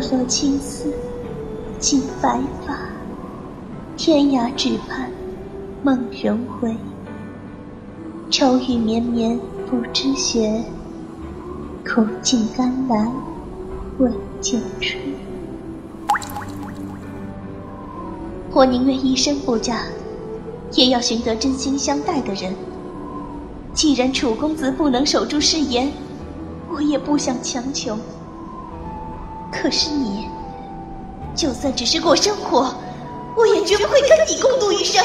落青丝尽白发，天涯只盼梦人回。愁雨绵绵不知雪，苦尽甘来未见春。我宁愿一生不嫁，也要寻得真心相待的人。既然楚公子不能守住誓言，我也不想强求。可是你，就算只是过生活，我也绝不会跟你共度一生。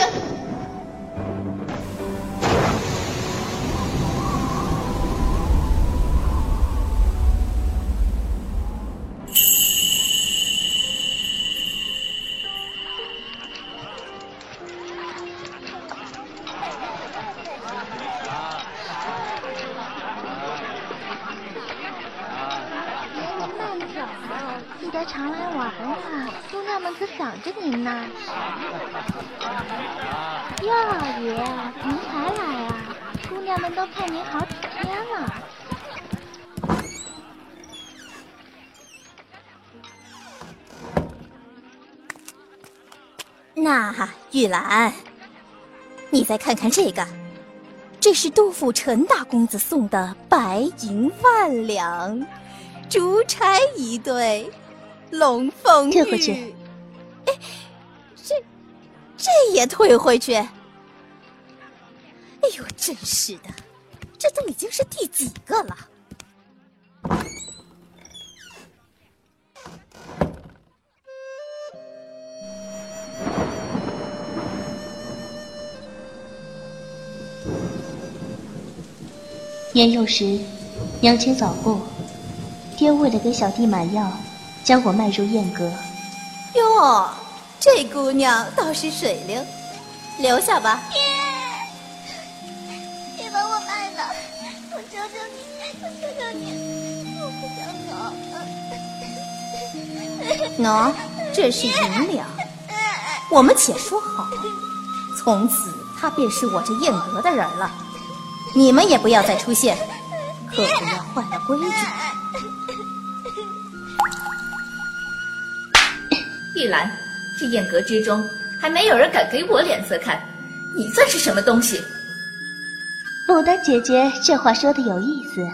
那玉兰，你再看看这个，这是杜甫陈大公子送的白银万两，珠钗一对，龙凤玉。退回去。也退回去？哎呦，真是的，这都已经是第几个了？年幼时，娘亲早过，爹为了给小弟买药，将我卖入燕阁。哟，这姑娘倒是水灵，留下吧。爹，别把我卖了，我求求你，我求求你，我不想走。喏，这是银两，我们且说好，从此他便是我这燕阁的人了。你们也不要再出现，可不要坏了规矩。玉兰，这宴阁之中还没有人敢给我脸色看，你算是什么东西？牡丹姐姐这话说的有意思，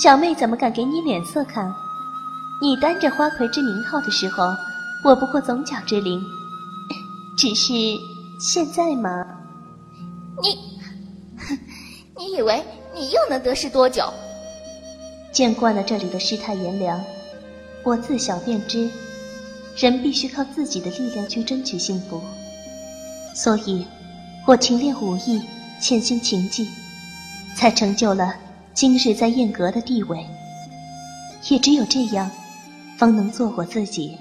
小妹怎么敢给你脸色看？你担着花魁之名号的时候，我不过总角之灵，只是现在嘛，你。你以为你又能得势多久？见惯了这里的世态炎凉，我自小便知，人必须靠自己的力量去争取幸福。所以，我勤练武艺，潜心勤技，才成就了今日在燕阁的地位。也只有这样，方能做我自己。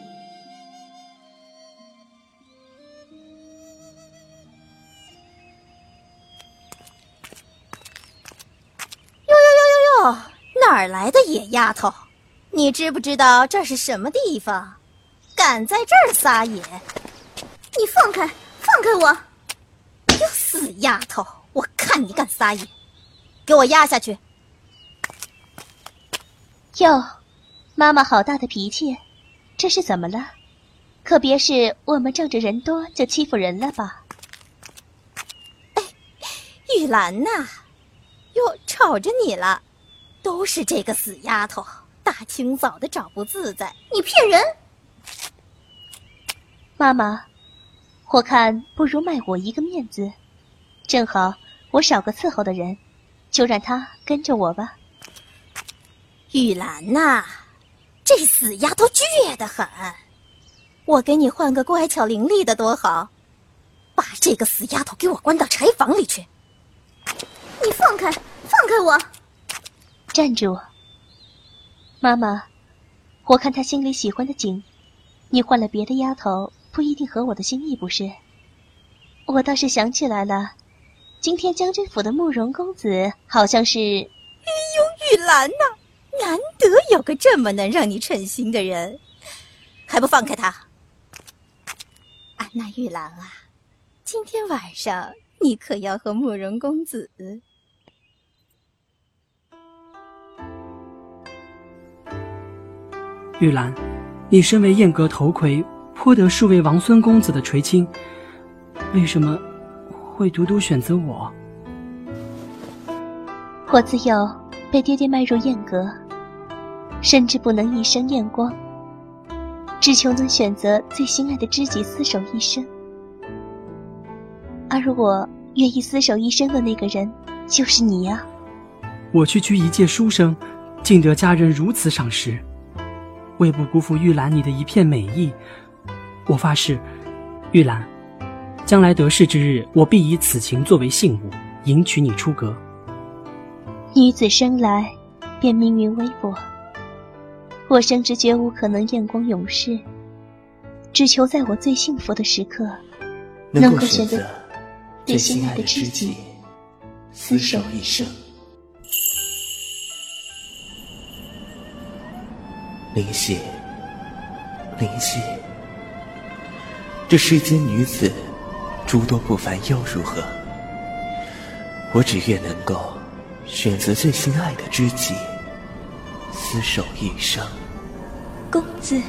哟哟哟哟哟哪儿来的野丫头？你知不知道这是什么地方？敢在这儿撒野？你放开，放开我！你死丫头，我看你敢撒野，给我压下去！哟，妈妈好大的脾气，这是怎么了？可别是我们仗着人多就欺负人了吧？哎，玉兰呐，哟，吵着你了。都是这个死丫头，大清早的找不自在。你骗人！妈妈，我看不如卖我一个面子，正好我少个伺候的人，就让他跟着我吧。玉兰呐，这死丫头倔得很，我给你换个乖巧伶俐的多好，把这个死丫头给我关到柴房里去。你放开，放开我！站住，妈妈！我看他心里喜欢的景，你换了别的丫头，不一定合我的心意，不是？我倒是想起来了，今天将军府的慕容公子好像是……哎呦，玉兰呐，难得有个这么能让你称心的人，还不放开他！啊，那玉兰啊，今天晚上你可要和慕容公子。玉兰，你身为燕阁头魁，颇得数位王孙公子的垂青，为什么会独独选择我？我自幼被爹爹卖入燕阁，甚至不能一生艳光，只求能选择最心爱的知己厮守一生。而我愿意厮守一生的那个人，就是你呀。我区区一介书生，竟得家人如此赏识，为不辜负玉兰你的一片美意，我发誓，玉兰，将来得势之日，我必以此情作为信物，迎娶你出阁。女子生来便命运微薄，我生之绝无可能艳光永世，只求在我最幸福的时刻，能够选择最心爱的知己，厮守一生。灵犀，灵犀，这世间女子诸多不凡，又如何？我只愿能够。选择最心爱的知己，厮守一生。公子，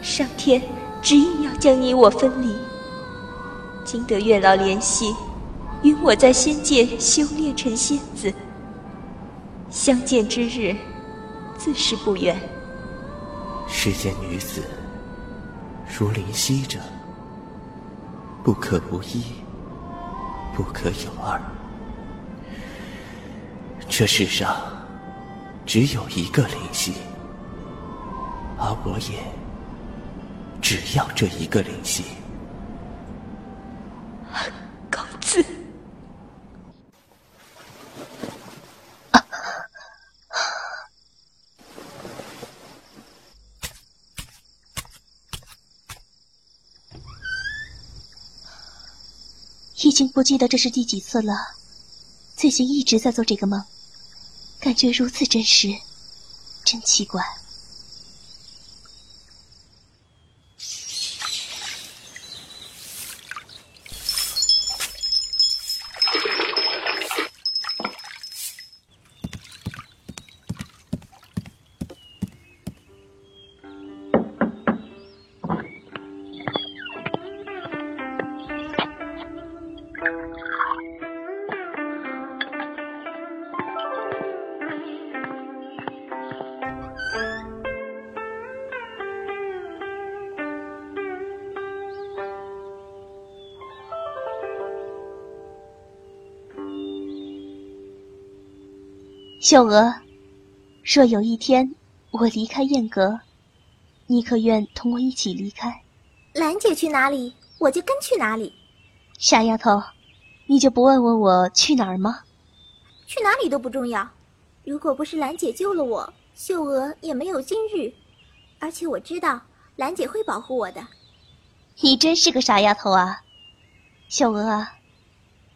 上天执意要将你我分离。今得月老怜惜，允我在仙界修炼成仙子。相见之日，自是不远。世间女子，如灵犀者，不可无一，不可有二。这世上只有一个灵犀，而我也只要这一个灵犀。公子，已经不记得这是第几次了，最近一直在做这个梦。感觉如此真实，真奇怪。秀娥，若有一天我离开燕阁，你可愿同我一起离开？兰姐去哪里，我就跟去哪里。傻丫头，你就不问问我去哪儿吗？去哪里都不重要。如果不是兰姐救了我，秀娥也没有今日。而且我知道兰姐会保护我的。你真是个傻丫头啊，秀娥啊，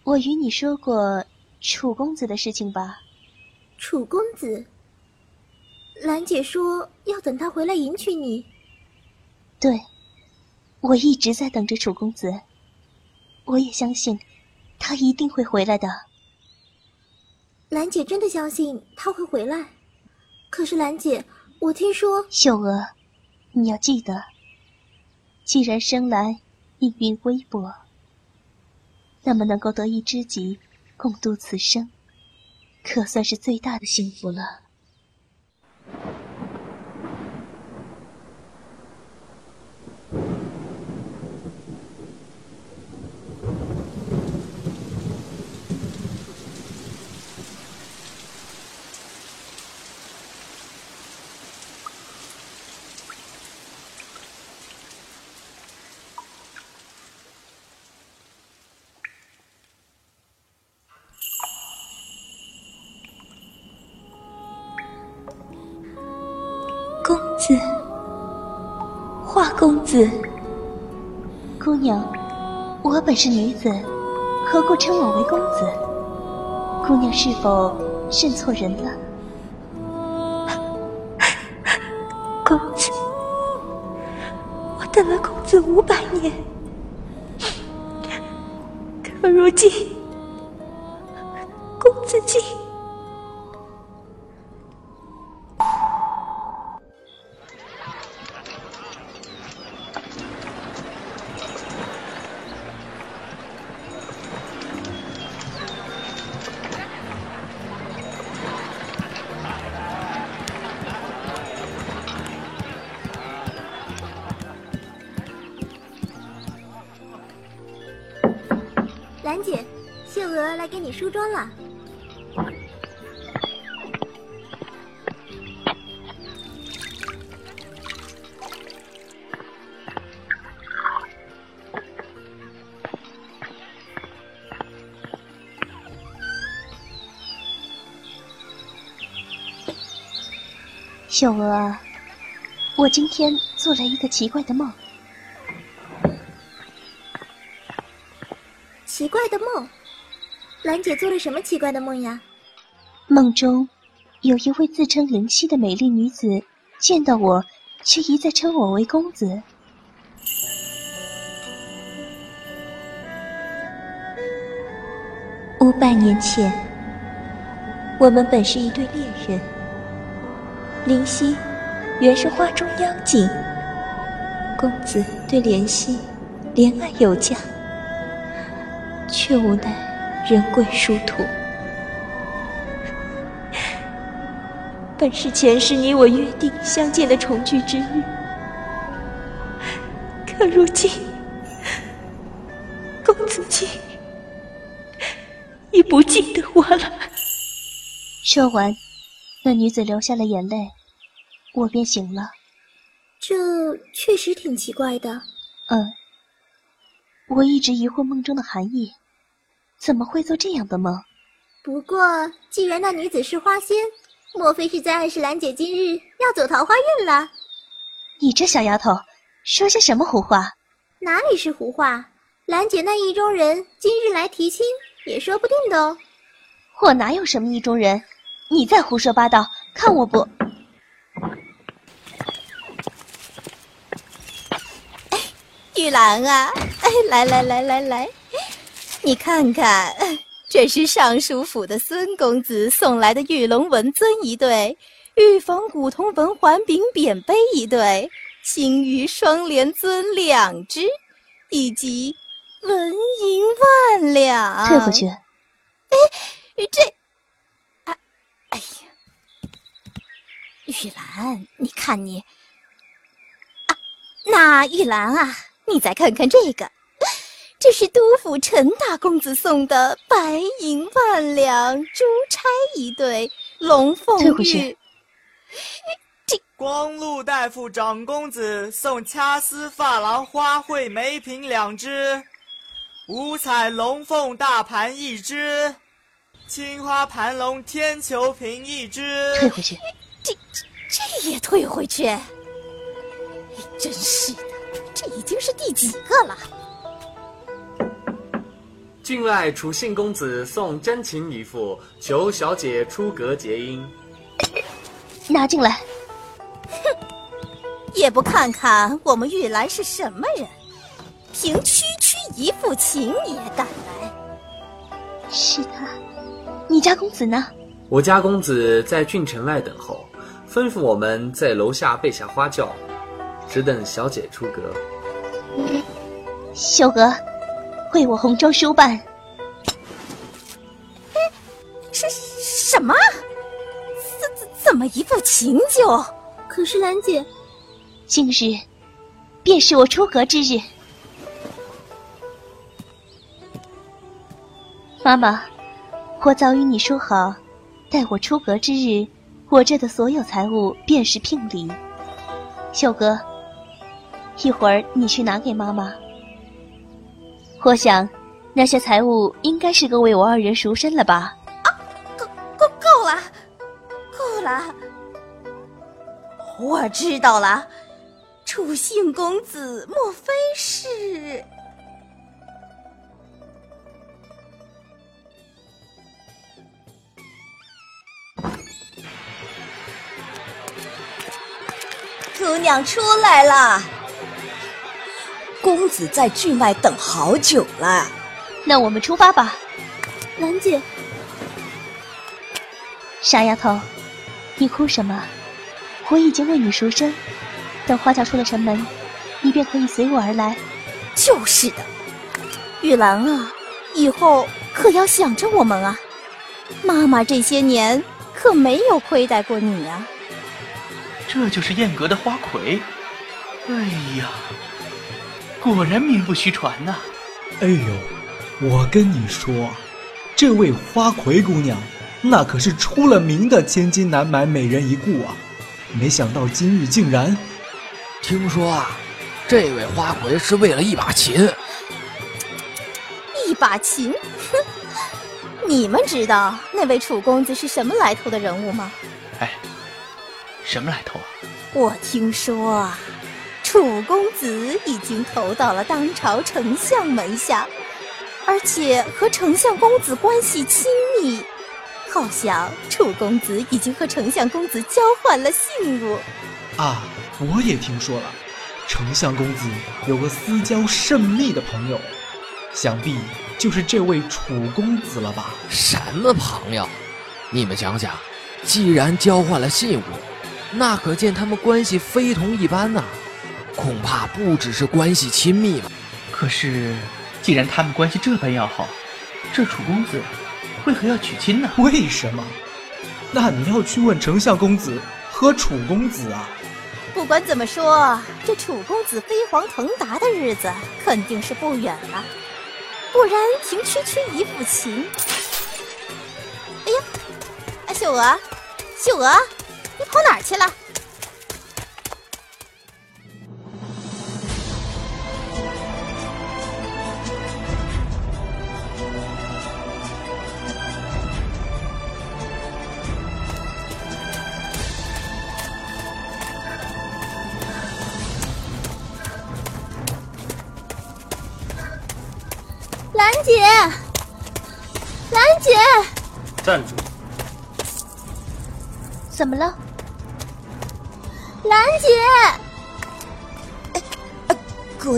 我与你说过楚公子的事情吧？楚公子，兰姐说要等他回来迎娶你。对，我一直在等着楚公子。我也相信，他一定会回来的。兰姐真的相信他会回来？可是兰姐，我听说秀娥，你要记得，既然生来命运微薄，那么能够得一知己，共度此生。可算是最大的幸福了。子，花公子，姑娘，我本是女子，何故称我为公子？姑娘是否认错人了？公子，我等了公子五百年，可如今，公子竟……来给你梳妆了。秀娥，我今天做了一个奇怪的梦。奇怪的梦，兰姐做了什么奇怪的梦呀？梦中，有一位自称灵犀的美丽女子见到我，却一再称我为公子。五百年前，我们本是一对恋人。灵犀原是花中妖精，公子对怜惜怜爱有加，却无奈人贵殊途。本是前世你我约定相见的重聚之日，可如今公子竟已不记得我了。说完。那女子流下了眼泪，我便醒了。这确实挺奇怪的。嗯，我一直疑惑梦中的含义，怎么会做这样的梦？不过，既然那女子是花仙，莫非是在暗示兰姐今日要走桃花运了？你这小丫头，说些什么胡话？哪里是胡话？兰姐那意中人今日来提亲，也说不定的哦。我哪有什么意中人？你再胡说八道，看我不！哎，玉兰啊，哎，来来来来来，你看看，这是尚书府的孙公子送来的玉龙纹尊一对，玉房古铜文环柄扁杯一对，青玉双莲尊两只，以及纹银万两。退回去。哎，这。啊哎呀，玉兰，你看你啊，那玉兰啊，你再看看这个，这是督府陈大公子送的白银万两珠钗一对，龙凤玉。这光禄大夫长公子送掐丝珐琅花卉梅瓶两只，五彩龙凤大盘一只。青花盘龙天球瓶一只，退回去。这这这也退回去？真是的，这已经是第几个了？郡外楚信公子送真情一副，求小姐出阁结姻。拿进来。哼，也不看看我们玉兰是什么人，凭区区一副情也敢来？是他。你家公子呢？我家公子在郡城外等候，吩咐我们在楼下备下花轿，只等小姐出阁。秀娥，为我红妆书办。什什么？怎怎怎么一副情酒？可是兰姐，今日便是我出阁之日。妈妈。我早与你说好，待我出阁之日，我这的所有财物便是聘礼。秀哥，一会儿你去拿给妈妈。我想，那些财物应该是够为我二人赎身了吧？啊，够够够了，够了。我知道了，楚信公子莫非是？姑娘出来了，公子在郡外等好久了，那我们出发吧。兰姐，傻丫头，你哭什么？我已经为你赎身，等花轿出了城门，你便可以随我而来。就是的，玉兰啊，以后可要想着我们啊。妈妈这些年可没有亏待过你呀。这就是燕阁的花魁，哎呀，果然名不虚传呐！哎呦，我跟你说，这位花魁姑娘，那可是出了名的千金难买美人一顾啊！没想到今日竟然……听说啊，这位花魁是为了一把琴。一把琴？哼！你们知道那位楚公子是什么来头的人物吗？哎，什么来头啊？我听说啊，楚公子已经投到了当朝丞相门下，而且和丞相公子关系亲密。好像楚公子已经和丞相公子交换了信物。啊，我也听说了，丞相公子有个私交甚密的朋友，想必就是这位楚公子了吧？什么朋友？你们想想，既然交换了信物，那可见他们关系非同一般呐。恐怕不只是关系亲密吧？可是，既然他们关系这般要好，这楚公子……为何要娶亲呢？为什么？那你要去问丞相公子和楚公子啊。不管怎么说，这楚公子飞黄腾达的日子肯定是不远了。不然凭区区一副琴……哎呀，啊，秀娥，秀娥，你跑哪儿去了？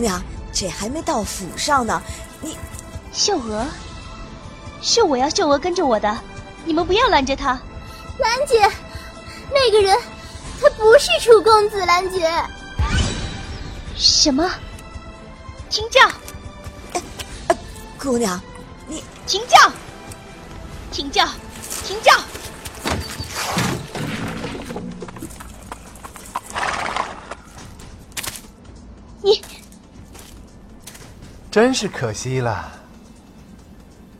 娘，这还没到府上呢，你，秀娥，是我要秀娥跟着我的，你们不要拦着她。兰姐，那个人，他不是楚公子，兰姐。什么？请教。姑娘，你请教，请教，请教。真是可惜了，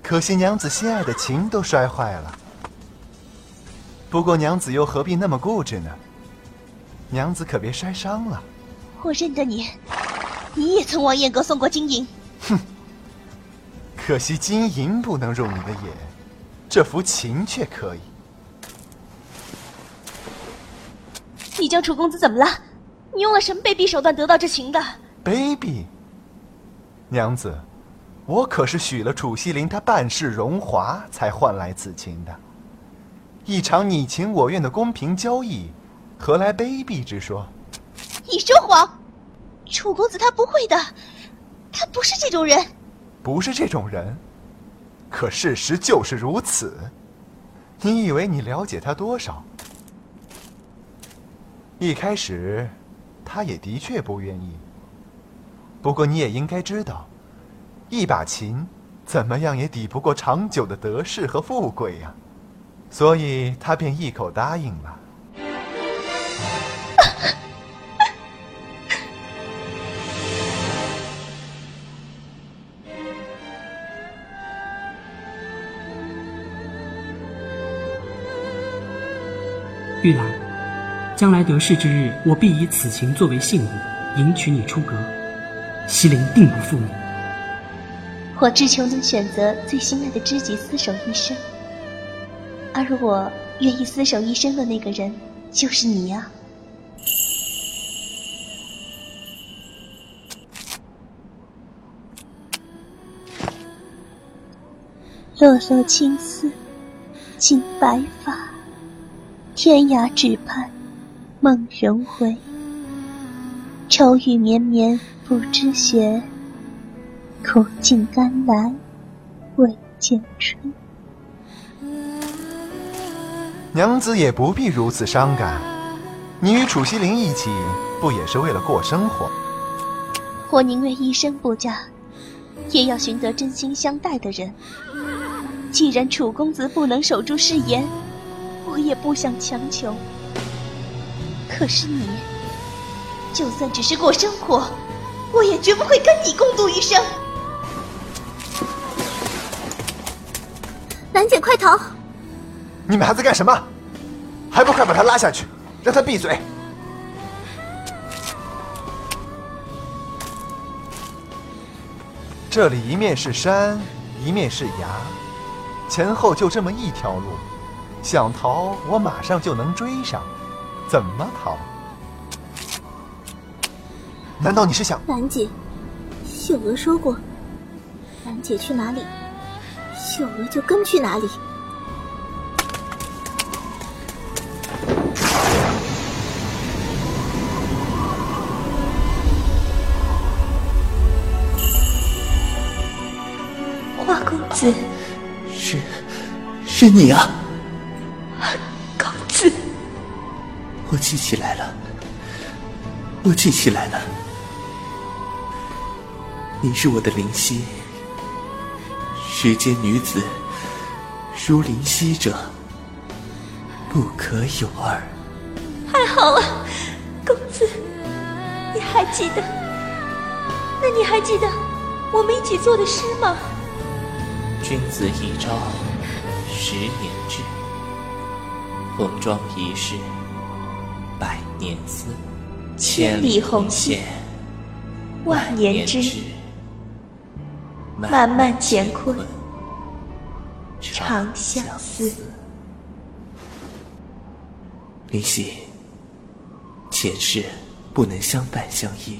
可惜娘子心爱的琴都摔坏了。不过娘子又何必那么固执呢？娘子可别摔伤了。我认得你，你也曾往燕阁送过金银。哼。可惜金银不能入你的眼，这幅琴却可以。你将楚公子怎么了？你用了什么卑鄙手段得到这琴的？卑鄙！娘子，我可是许了楚西林他半世荣华，才换来此情的。一场你情我愿的公平交易，何来卑鄙之说？你说谎！楚公子他不会的，他不是这种人。不是这种人，可事实就是如此。你以为你了解他多少？一开始，他也的确不愿意。不过你也应该知道，一把琴怎么样也抵不过长久的得势和富贵呀。所以他便一口答应了。玉兰，将来得势之日，我必以此琴作为信物，迎娶你出阁。西陵定不负你。我只求能选择最心爱的知己厮守一生，而我愿意厮守一生的那个人，就是你呀。落落青丝，尽白发。天涯只盼梦人回，愁雨绵绵不知雪，苦尽甘来未见春。娘子也不必如此伤感，你与楚西林一起，不也是为了过生活？我宁愿一生不嫁，也要寻得真心相待的人。既然楚公子不能守住誓言。我也不想强求，可是你，就算只是过生活，我也绝不会跟你共度一生。兰姐，快逃！你们还在干什么？还不快把他拉下去，让他闭嘴！这里一面是山，一面是崖，前后就这么一条路，想逃我马上就能追上，怎么逃？难道你是想……兰姐，秀娥说过，兰姐去哪里，秀娥就跟去哪里。花公子，是，是你啊！公子，我记起来了，我记起来了，你是我的灵犀。世间女子，如灵犀者，不可有二。太好了，公子，你还记得？那你还记得我们一起做的诗吗？君子一朝，十年志；红妆一世，百年思。千里红线，万年织。漫漫乾坤，长相思。灵犀，前世不能相伴相依，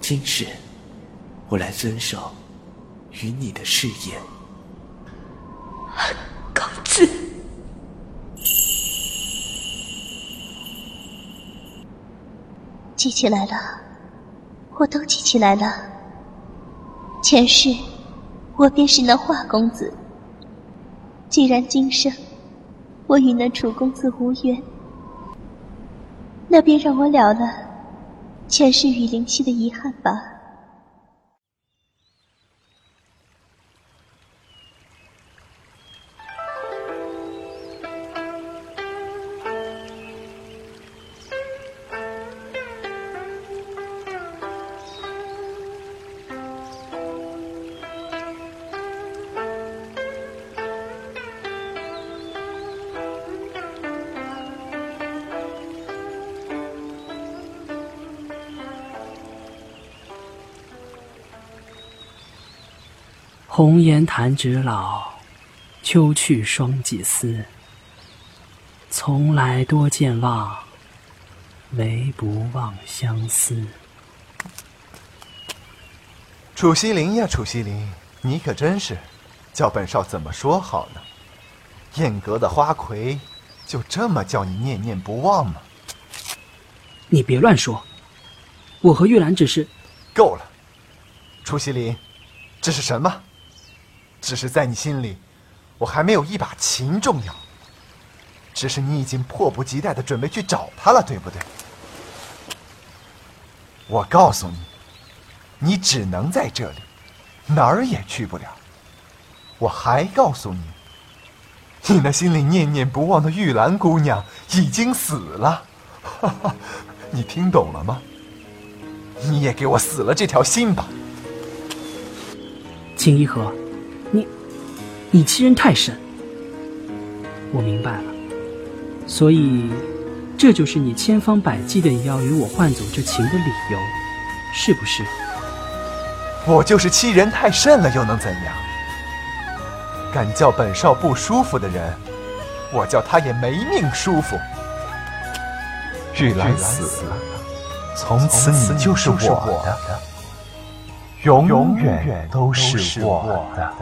今世我来遵守与你的誓言。公子，记起来了，我都记起来了。前世，我便是那华公子。既然今生我与那楚公子无缘，那便让我了了前世与灵犀的遗憾吧。红颜弹指老，秋去霜几丝。从来多健忘，唯不忘相思。楚西林呀，楚西林，你可真是，叫本少怎么说好呢？燕阁的花魁，就这么叫你念念不忘吗？你别乱说，我和玉兰只是……够了，楚西林，这是什么？只是在你心里，我还没有一把琴重要。只是你已经迫不及待的准备去找他了，对不对？我告诉你，你只能在这里，哪儿也去不了。我还告诉你，你那心里念念不忘的玉兰姑娘已经死了。哈哈，你听懂了吗？你也给我死了这条心吧，秦一河。你，你欺人太甚！我明白了，所以这就是你千方百计的要与我换走这情的理由，是不是？我就是欺人太甚了，又能怎样？敢叫本少不舒服的人，我叫他也没命舒服。玉兰死了，从此你就是我的。永远都是我的。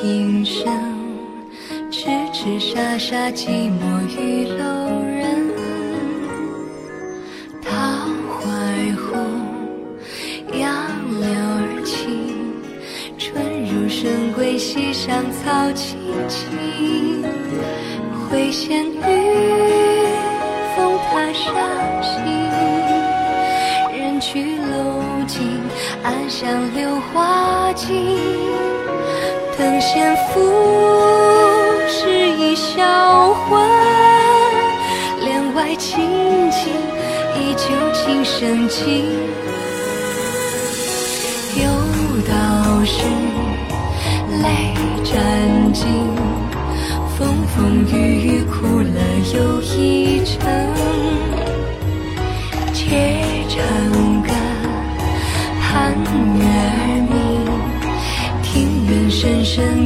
平生，痴痴傻傻寂寞玉楼人。桃花儿红杨柳儿青，春入深闺溪上草萋萋，会仙雨。风踏沙行，人去楼尽，暗香榴花尽。闲赋诗，一销魂。帘外轻轻，依旧琴声静。有道是，泪沾襟。风风雨雨，苦乐又一程。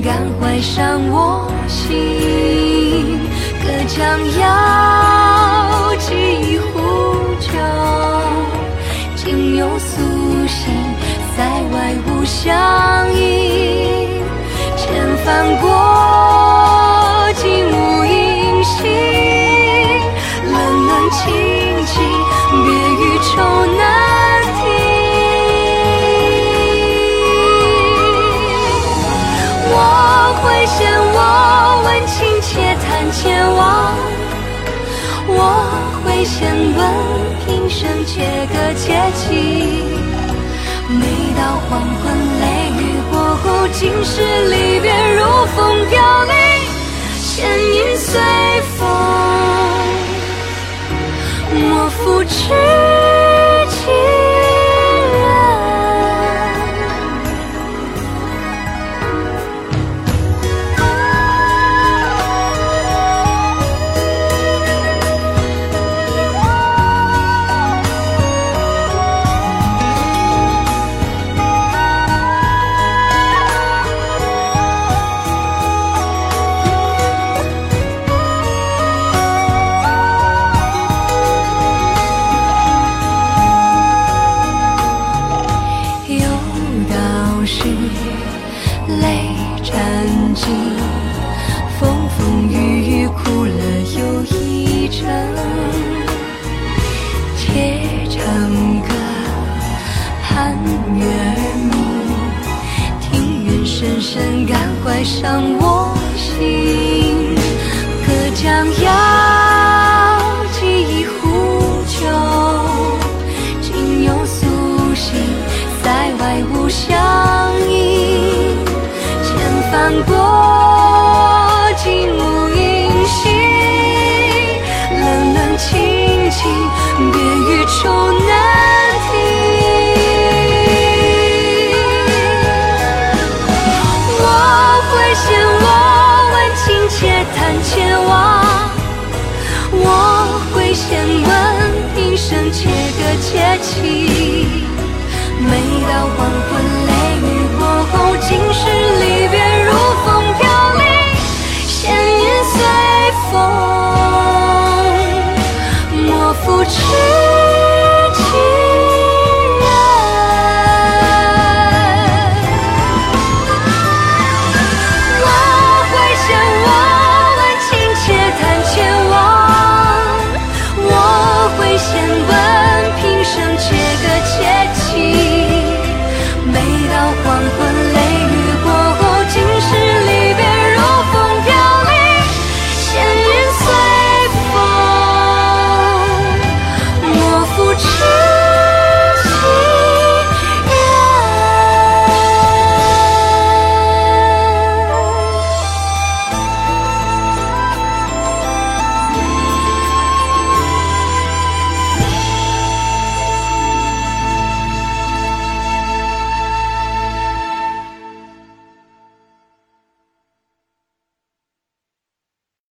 感怀伤我心，隔江遥寄一壶酒。今又苏醒，塞外无相音，千帆过。千问平生，且歌且泣。每到黄昏，雷雨过后，尽是离别，如风飘零，倩影随风，莫负痴。真感怀伤我心。